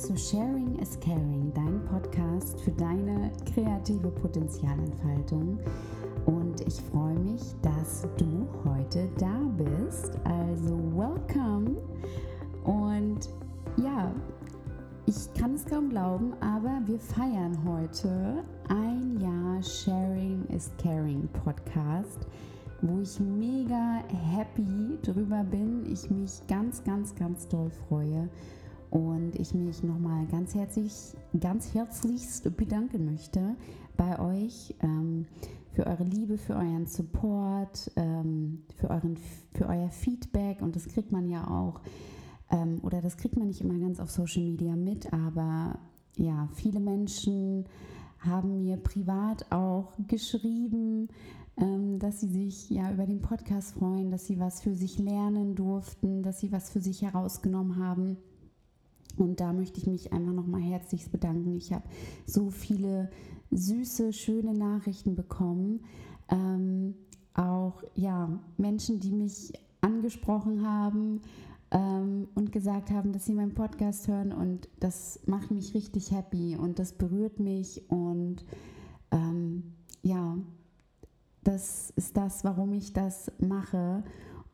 zu Sharing is Caring, dein Podcast für deine kreative Potenzialentfaltung. Und ich freue mich, dass du heute da bist. Also, welcome. Und ja, ich kann es kaum glauben, aber wir feiern heute ein Jahr Sharing is Caring Podcast wo ich mega happy drüber bin, ich mich ganz, ganz, ganz doll freue und ich mich nochmal ganz herzlich, ganz herzlichst bedanken möchte bei euch ähm, für eure Liebe, für euren Support, ähm, für, euren, für euer Feedback und das kriegt man ja auch, ähm, oder das kriegt man nicht immer ganz auf Social Media mit, aber ja, viele Menschen haben mir privat auch geschrieben, ähm, dass sie sich ja über den Podcast freuen, dass sie was für sich lernen durften, dass sie was für sich herausgenommen haben. Und da möchte ich mich einfach nochmal herzlich bedanken. Ich habe so viele süße, schöne Nachrichten bekommen. Ähm, auch ja, Menschen, die mich angesprochen haben ähm, und gesagt haben, dass sie meinen Podcast hören. Und das macht mich richtig happy und das berührt mich. Und ähm, ja, das ist das, warum ich das mache.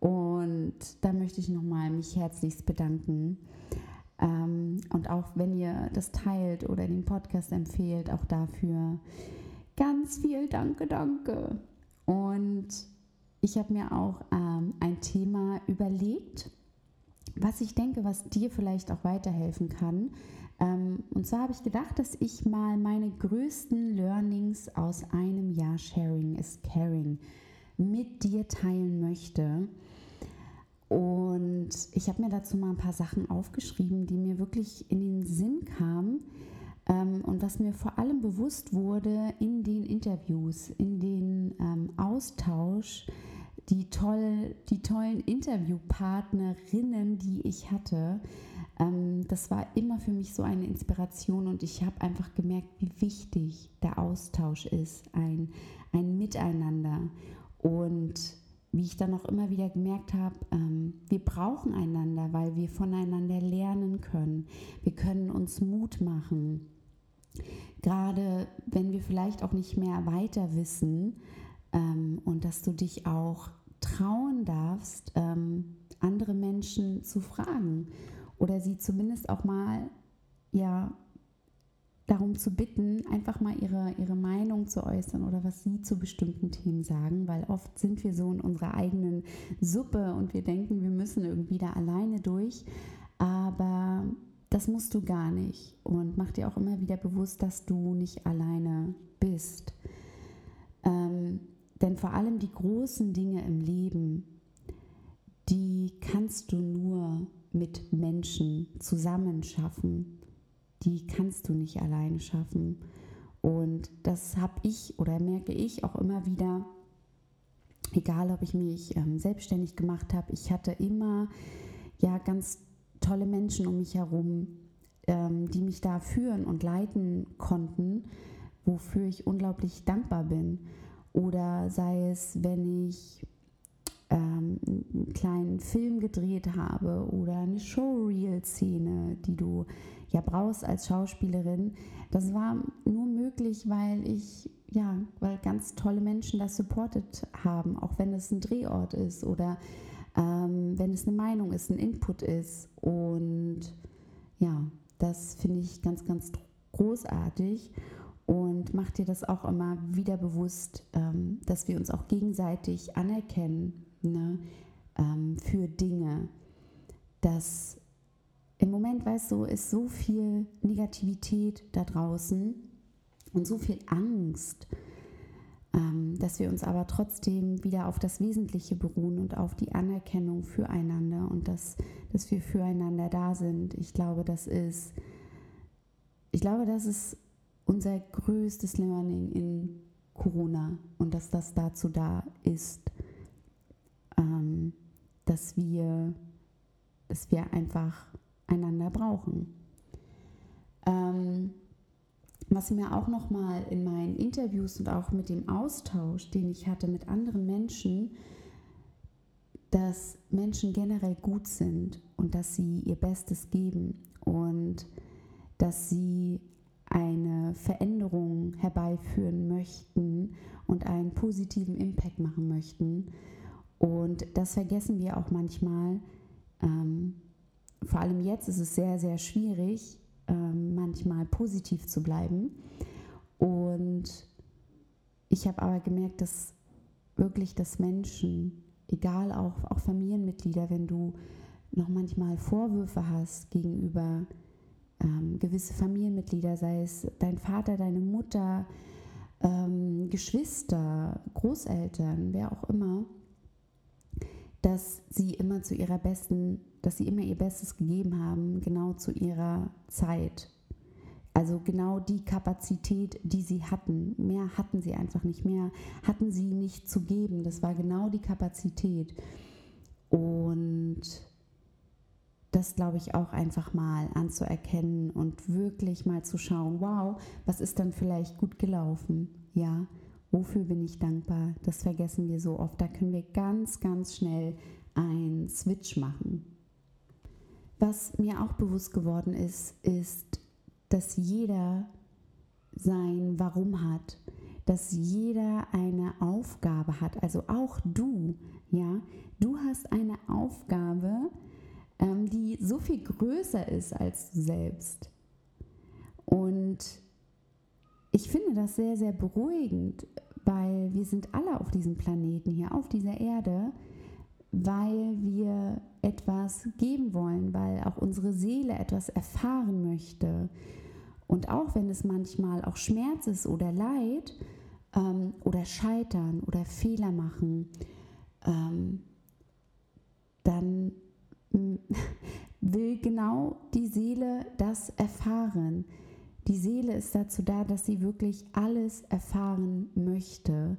Und da möchte ich nochmal mich herzlichst bedanken. Ähm, und auch wenn ihr das teilt oder den Podcast empfehlt, auch dafür ganz viel Danke, danke. Und ich habe mir auch ähm, ein Thema überlegt, was ich denke, was dir vielleicht auch weiterhelfen kann. Ähm, und zwar habe ich gedacht, dass ich mal meine größten Learnings aus einem Jahr Sharing is Caring mit dir teilen möchte. Und ich habe mir dazu mal ein paar Sachen aufgeschrieben, die mir wirklich in den Sinn kamen ähm, und was mir vor allem bewusst wurde in den Interviews, in den ähm, Austausch, die, toll, die tollen Interviewpartnerinnen, die ich hatte. Ähm, das war immer für mich so eine Inspiration und ich habe einfach gemerkt, wie wichtig der Austausch ist, ein, ein Miteinander. Und wie ich dann auch immer wieder gemerkt habe, ähm, wir brauchen einander, weil wir voneinander lernen können. Wir können uns Mut machen. Gerade wenn wir vielleicht auch nicht mehr weiter wissen ähm, und dass du dich auch trauen darfst, ähm, andere Menschen zu fragen oder sie zumindest auch mal ja darum zu bitten, einfach mal ihre, ihre Meinung zu äußern oder was sie zu bestimmten Themen sagen, weil oft sind wir so in unserer eigenen Suppe und wir denken, wir müssen irgendwie da alleine durch. Aber das musst du gar nicht. Und mach dir auch immer wieder bewusst, dass du nicht alleine bist. Ähm, denn vor allem die großen Dinge im Leben, die kannst du nur mit Menschen zusammen schaffen die kannst du nicht alleine schaffen. Und das habe ich oder merke ich auch immer wieder, egal ob ich mich ähm, selbstständig gemacht habe, ich hatte immer ja ganz tolle Menschen um mich herum, ähm, die mich da führen und leiten konnten, wofür ich unglaublich dankbar bin. Oder sei es, wenn ich ähm, einen kleinen Film gedreht habe oder eine Showreel-Szene, die du ja brauchst als Schauspielerin. Das war nur möglich, weil ich ja, weil ganz tolle Menschen das supportet haben, auch wenn es ein Drehort ist oder ähm, wenn es eine Meinung ist, ein Input ist. Und ja, das finde ich ganz, ganz großartig und macht dir das auch immer wieder bewusst, ähm, dass wir uns auch gegenseitig anerkennen ne, ähm, für Dinge. Dass im Moment, weißt du, ist so viel Negativität da draußen und so viel Angst, ähm, dass wir uns aber trotzdem wieder auf das Wesentliche beruhen und auf die Anerkennung füreinander und dass, dass wir füreinander da sind. Ich glaube, das ist, ich glaube, das ist unser größtes Learning in Corona und dass das dazu da ist, dass, wir, dass wir einfach einander brauchen. Ähm, was mir auch noch mal in meinen Interviews und auch mit dem Austausch, den ich hatte mit anderen Menschen, dass Menschen generell gut sind und dass sie ihr Bestes geben und dass sie eine Veränderung herbeiführen möchten und einen positiven Impact machen möchten. Und das vergessen wir auch manchmal. Ähm, vor allem jetzt ist es sehr, sehr schwierig, ähm, manchmal positiv zu bleiben. Und ich habe aber gemerkt, dass wirklich das Menschen, egal auch, auch Familienmitglieder, wenn du noch manchmal Vorwürfe hast gegenüber ähm, gewisse Familienmitglieder, sei es dein Vater, deine Mutter, ähm, Geschwister, Großeltern, wer auch immer, dass sie immer zu ihrer besten, dass sie immer ihr Bestes gegeben haben, genau zu ihrer Zeit. Also genau die Kapazität, die sie hatten. Mehr hatten sie einfach nicht mehr, hatten sie nicht zu geben. Das war genau die Kapazität. Und das glaube ich auch einfach mal anzuerkennen und wirklich mal zu schauen, wow, was ist dann vielleicht gut gelaufen? Ja, wofür bin ich dankbar? Das vergessen wir so oft. Da können wir ganz, ganz schnell einen Switch machen. Was mir auch bewusst geworden ist, ist, dass jeder sein Warum hat, dass jeder eine Aufgabe hat, also auch du, ja, du hast eine Aufgabe, ähm, die so viel größer ist als du selbst. Und ich finde das sehr, sehr beruhigend, weil wir sind alle auf diesem Planeten hier, auf dieser Erde, weil wir etwas geben wollen, weil auch unsere Seele etwas erfahren möchte. Und auch wenn es manchmal auch Schmerz ist oder Leid ähm, oder Scheitern oder Fehler machen, ähm, dann will genau die Seele das erfahren. Die Seele ist dazu da, dass sie wirklich alles erfahren möchte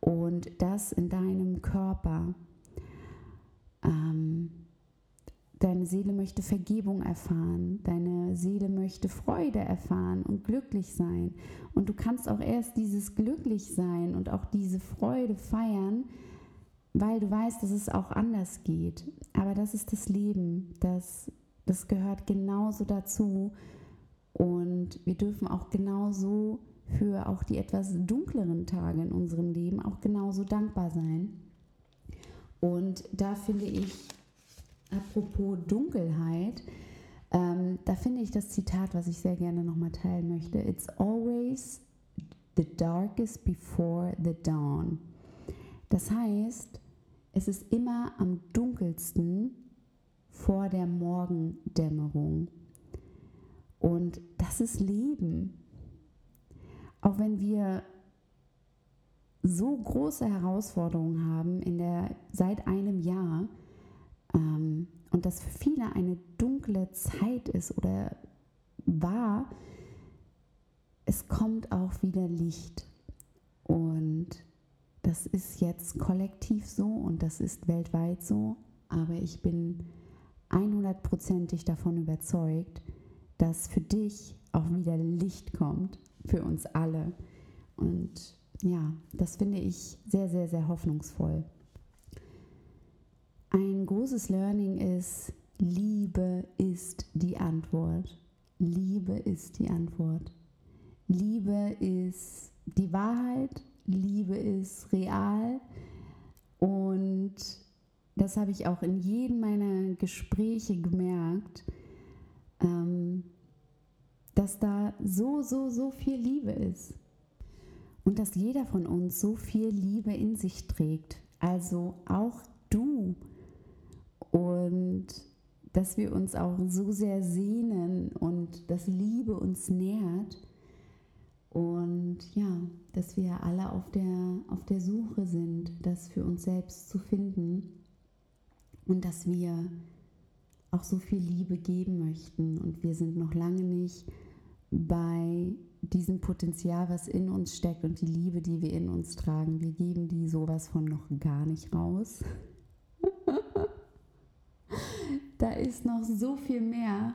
und das in deinem Körper. Ähm, deine Seele möchte Vergebung erfahren, deine Seele möchte Freude erfahren und glücklich sein. Und du kannst auch erst dieses Glücklichsein und auch diese Freude feiern, weil du weißt, dass es auch anders geht. Aber das ist das Leben, das, das gehört genauso dazu. Und wir dürfen auch genauso für auch die etwas dunkleren Tage in unserem Leben auch genauso dankbar sein. Und da finde ich, apropos Dunkelheit, ähm, da finde ich das Zitat, was ich sehr gerne nochmal teilen möchte. It's always the darkest before the dawn. Das heißt, es ist immer am dunkelsten vor der Morgendämmerung. Und das ist Leben. Auch wenn wir so große Herausforderungen haben in der, seit einem Jahr ähm, und das für viele eine dunkle Zeit ist oder war, es kommt auch wieder Licht. Und das ist jetzt kollektiv so und das ist weltweit so, aber ich bin 100%ig davon überzeugt, dass für dich auch wieder Licht kommt, für uns alle. Und ja, das finde ich sehr, sehr, sehr hoffnungsvoll. Ein großes Learning ist, Liebe ist die Antwort. Liebe ist die Antwort. Liebe ist die Wahrheit Liebe ist real und das habe ich auch in jedem meiner Gespräche gemerkt, ähm, dass da so, so, so viel Liebe ist. Und dass jeder von uns so viel Liebe in sich trägt, also auch du. Und dass wir uns auch so sehr sehnen und dass Liebe uns nährt. Und ja, dass wir alle auf der, auf der Suche sind, das für uns selbst zu finden. Und dass wir auch so viel Liebe geben möchten. Und wir sind noch lange nicht bei diesem Potenzial, was in uns steckt und die Liebe, die wir in uns tragen. Wir geben die sowas von noch gar nicht raus. da ist noch so viel mehr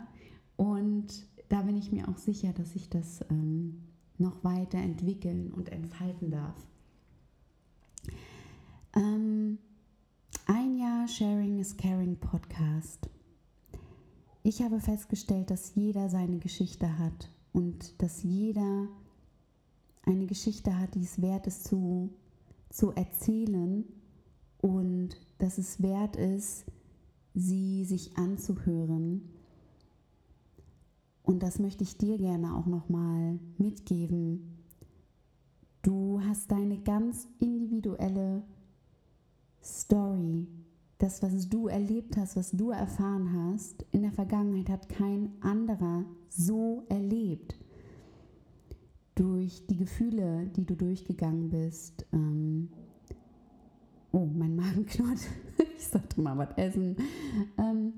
und da bin ich mir auch sicher, dass ich das ähm, noch weiter entwickeln und entfalten darf. Ähm, ein Jahr Sharing is Caring Podcast. Ich habe festgestellt, dass jeder seine Geschichte hat und dass jeder eine Geschichte hat, die es wert ist zu, zu erzählen und dass es wert ist, sie sich anzuhören. Und das möchte ich dir gerne auch nochmal mitgeben. Du hast deine ganz individuelle Story, das, was du erlebt hast, was du erfahren hast, in der Vergangenheit hat kein anderer so erlebt. Durch die Gefühle, die du durchgegangen bist. Ähm oh, mein Magen knurrt. ich sollte mal was essen. Ähm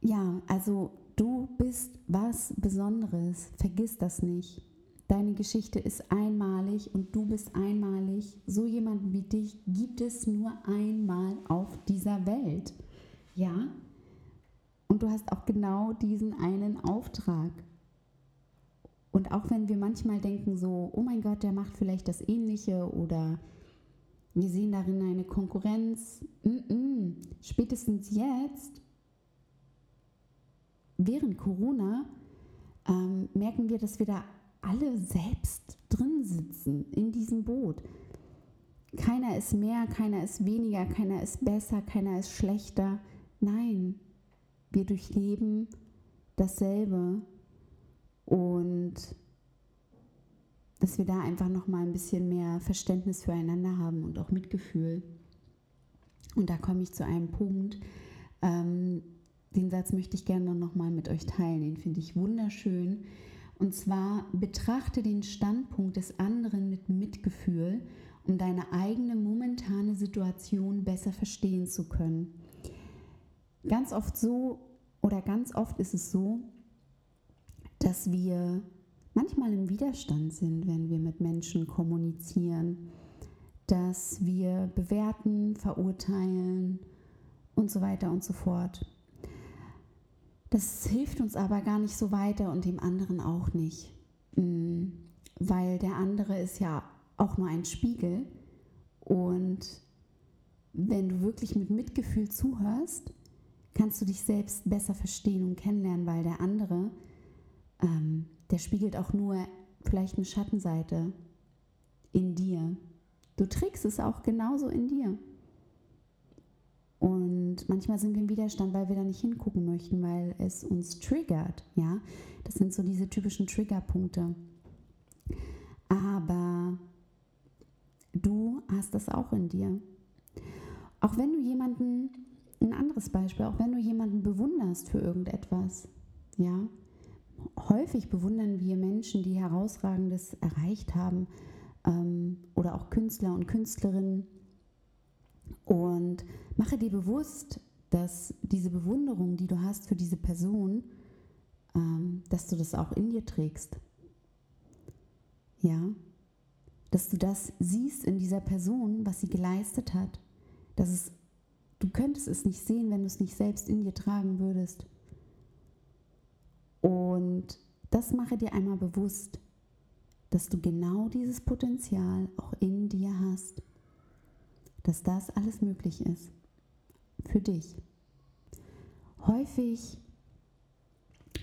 ja, also du bist was Besonderes. Vergiss das nicht. Deine Geschichte ist einmalig und du bist einmalig. So jemanden wie dich gibt es nur einmal auf dieser Welt. Ja? Und du hast auch genau diesen einen Auftrag. Und auch wenn wir manchmal denken so, oh mein Gott, der macht vielleicht das Ähnliche oder wir sehen darin eine Konkurrenz, mm -mm. spätestens jetzt, während Corona, ähm, merken wir, dass wir da alle selbst drin sitzen in diesem Boot. Keiner ist mehr, keiner ist weniger, keiner ist besser, keiner ist schlechter. Nein, wir durchleben dasselbe und dass wir da einfach noch mal ein bisschen mehr Verständnis füreinander haben und auch Mitgefühl. Und da komme ich zu einem Punkt, ähm, den Satz möchte ich gerne noch mal mit euch teilen. Den finde ich wunderschön. Und zwar betrachte den Standpunkt des anderen mit Mitgefühl, um deine eigene momentane Situation besser verstehen zu können. Ganz oft so oder ganz oft ist es so, dass wir manchmal im Widerstand sind, wenn wir mit Menschen kommunizieren, dass wir bewerten, verurteilen und so weiter und so fort. Das hilft uns aber gar nicht so weiter und dem anderen auch nicht, mm, weil der andere ist ja auch nur ein Spiegel und wenn du wirklich mit Mitgefühl zuhörst, kannst du dich selbst besser verstehen und kennenlernen, weil der andere, ähm, der spiegelt auch nur vielleicht eine Schattenseite in dir. Du trägst es auch genauso in dir. Und manchmal sind wir im Widerstand, weil wir da nicht hingucken möchten, weil es uns triggert. Ja, das sind so diese typischen Triggerpunkte. Aber du hast das auch in dir. Auch wenn du jemanden, ein anderes Beispiel, auch wenn du jemanden bewunderst für irgendetwas, ja, häufig bewundern wir Menschen, die herausragendes erreicht haben ähm, oder auch Künstler und Künstlerinnen und mache dir bewusst, dass diese Bewunderung, die du hast für diese Person, ähm, dass du das auch in dir trägst. Ja, dass du das siehst in dieser Person, was sie geleistet hat. Dass es, du könntest es nicht sehen, wenn du es nicht selbst in dir tragen würdest. Und das mache dir einmal bewusst, dass du genau dieses Potenzial auch in dir hast dass das alles möglich ist für dich. Häufig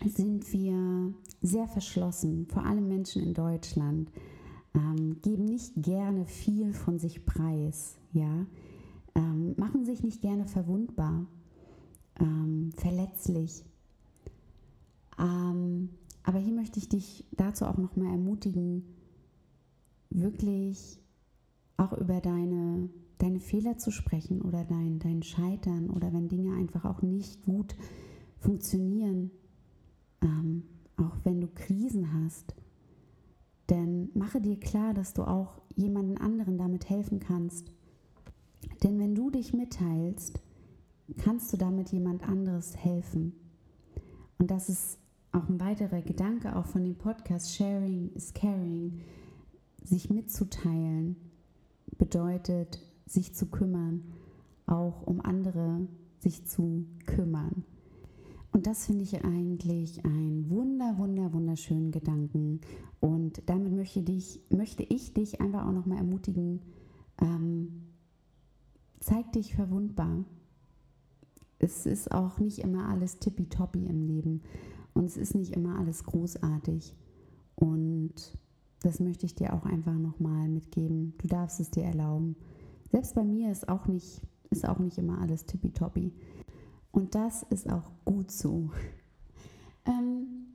sind wir sehr verschlossen, vor allem Menschen in Deutschland, ähm, geben nicht gerne viel von sich preis, ja, ähm, machen sich nicht gerne verwundbar, ähm, verletzlich. Ähm, aber hier möchte ich dich dazu auch nochmal ermutigen, wirklich auch über deine deine Fehler zu sprechen oder dein, dein Scheitern oder wenn Dinge einfach auch nicht gut funktionieren, ähm, auch wenn du Krisen hast. Denn mache dir klar, dass du auch jemanden anderen damit helfen kannst. Denn wenn du dich mitteilst, kannst du damit jemand anderes helfen. Und das ist auch ein weiterer Gedanke auch von dem Podcast Sharing is Caring. Sich mitzuteilen bedeutet, sich zu kümmern, auch um andere sich zu kümmern. Und das finde ich eigentlich ein wunder, wunder, wunderschönen Gedanken. Und damit möchte, dich, möchte ich dich einfach auch nochmal ermutigen, ähm, zeig dich verwundbar. Es ist auch nicht immer alles tippitoppi im Leben und es ist nicht immer alles großartig. Und das möchte ich dir auch einfach nochmal mitgeben. Du darfst es dir erlauben. Selbst bei mir ist auch nicht, ist auch nicht immer alles tippitoppi. Und das ist auch gut so. Ähm,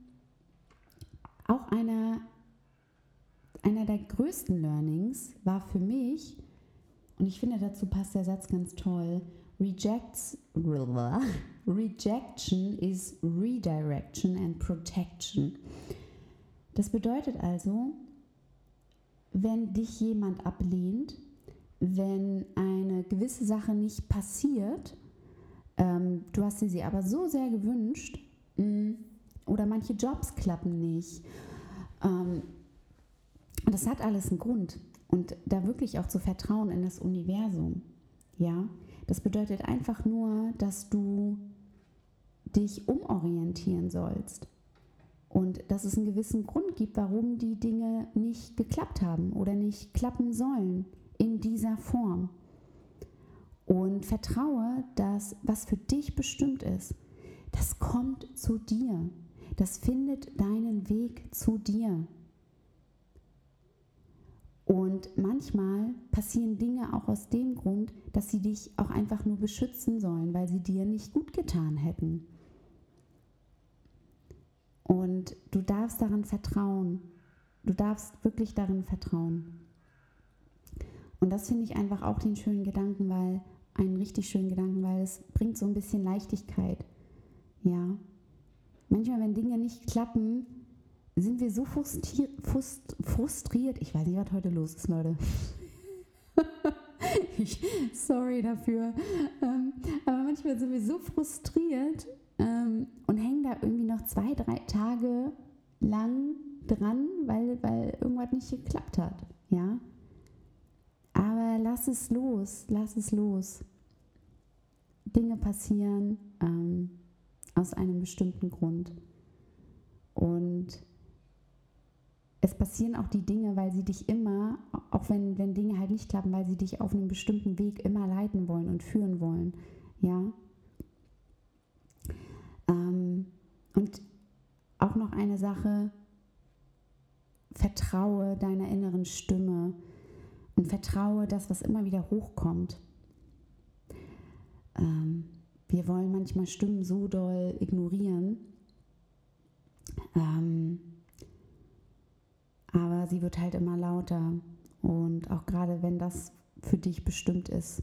auch einer, einer der größten Learnings war für mich, und ich finde, dazu passt der Satz ganz toll, Rejects, Rejection is redirection and protection. Das bedeutet also, wenn dich jemand ablehnt, wenn eine gewisse Sache nicht passiert, ähm, du hast dir sie aber so sehr gewünscht, mh, mm, oder manche Jobs klappen nicht. Ähm, das hat alles einen Grund. Und da wirklich auch zu vertrauen in das Universum. Ja, das bedeutet einfach nur, dass du dich umorientieren sollst und dass es einen gewissen Grund gibt, warum die Dinge nicht geklappt haben oder nicht klappen sollen in dieser Form. Und vertraue, dass was für dich bestimmt ist, das kommt zu dir. Das findet deinen Weg zu dir. Und manchmal passieren Dinge auch aus dem Grund, dass sie dich auch einfach nur beschützen sollen, weil sie dir nicht gut getan hätten. Und du darfst daran vertrauen. Du darfst wirklich darin vertrauen. Und das finde ich einfach auch den schönen Gedanken, weil einen richtig schönen Gedanken, weil es bringt so ein bisschen Leichtigkeit. Ja. Manchmal, wenn Dinge nicht klappen, sind wir so frustriert. frustriert. Ich weiß nicht, was heute los ist, Leute. ich, sorry dafür. Ähm, aber manchmal sind wir so frustriert, ähm, und hängen da irgendwie noch zwei, drei Tage lang dran, weil, weil irgendwas nicht geklappt hat. Ja? Lass es los, lass es los. Dinge passieren ähm, aus einem bestimmten Grund. Und es passieren auch die Dinge, weil sie dich immer, auch wenn, wenn Dinge halt nicht klappen, weil sie dich auf einem bestimmten Weg immer leiten wollen und führen wollen. Ja, ähm, und auch noch eine Sache, vertraue deiner inneren Stimme und vertraue das, was immer wieder hochkommt. Ähm, wir wollen manchmal Stimmen so doll ignorieren, ähm, aber sie wird halt immer lauter. Und auch gerade wenn das für dich bestimmt ist,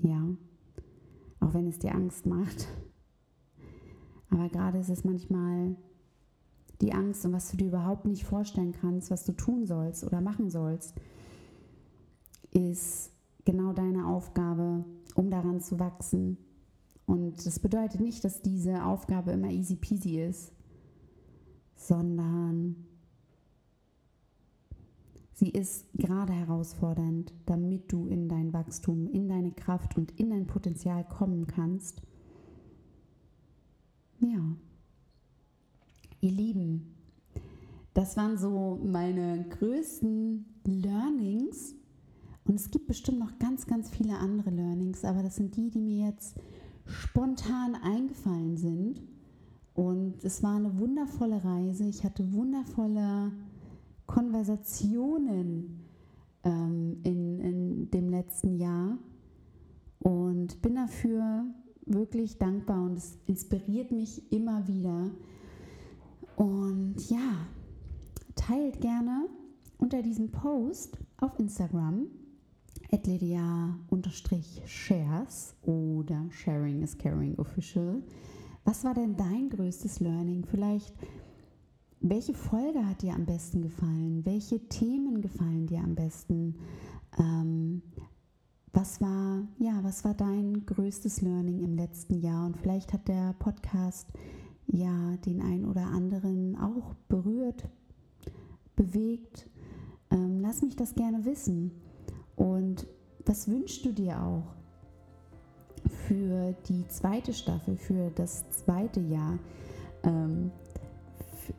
ja, auch wenn es dir Angst macht, aber gerade ist es manchmal die Angst und was du dir überhaupt nicht vorstellen kannst, was du tun sollst oder machen sollst, ist genau deine Aufgabe, um daran zu wachsen. Und das bedeutet nicht, dass diese Aufgabe immer easy peasy ist, sondern sie ist gerade herausfordernd, damit du in dein Wachstum, in deine Kraft und in dein Potenzial kommen kannst ja. Ihr Lieben, das waren so meine größten Learnings. Und es gibt bestimmt noch ganz, ganz viele andere Learnings, aber das sind die, die mir jetzt spontan eingefallen sind. Und es war eine wundervolle Reise. Ich hatte wundervolle Konversationen ähm, in, in dem letzten Jahr und bin dafür wirklich dankbar und es inspiriert mich immer wieder. Und ja, teilt gerne unter diesem Post auf Instagram lydia-shares oder sharing is caring official. Was war denn dein größtes Learning? Vielleicht, welche Folge hat dir am besten gefallen? Welche Themen gefallen dir am besten? Ähm, was war, ja, was war dein größtes Learning im letzten Jahr? Und vielleicht hat der Podcast ja den einen oder anderen auch berührt, bewegt. Ähm, lass mich das gerne wissen. Und was wünschst du dir auch für die zweite Staffel, für das zweite Jahr ähm,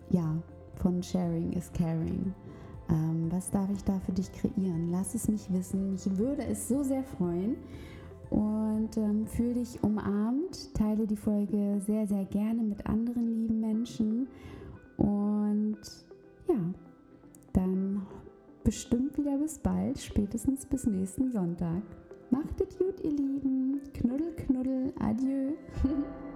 ja, von Sharing is Caring? Ähm, was darf ich da für dich kreieren? Lass es mich wissen. Mich würde es so sehr freuen. und ähm, fühle dich umarmt. Teile die Folge sehr, sehr gerne mit anderen lieben Menschen. Und ja, dann bestimmt wieder bis bald, spätestens bis nächsten Sonntag. Macht es gut, ihr Lieben. Knuddel, knuddel, adieu.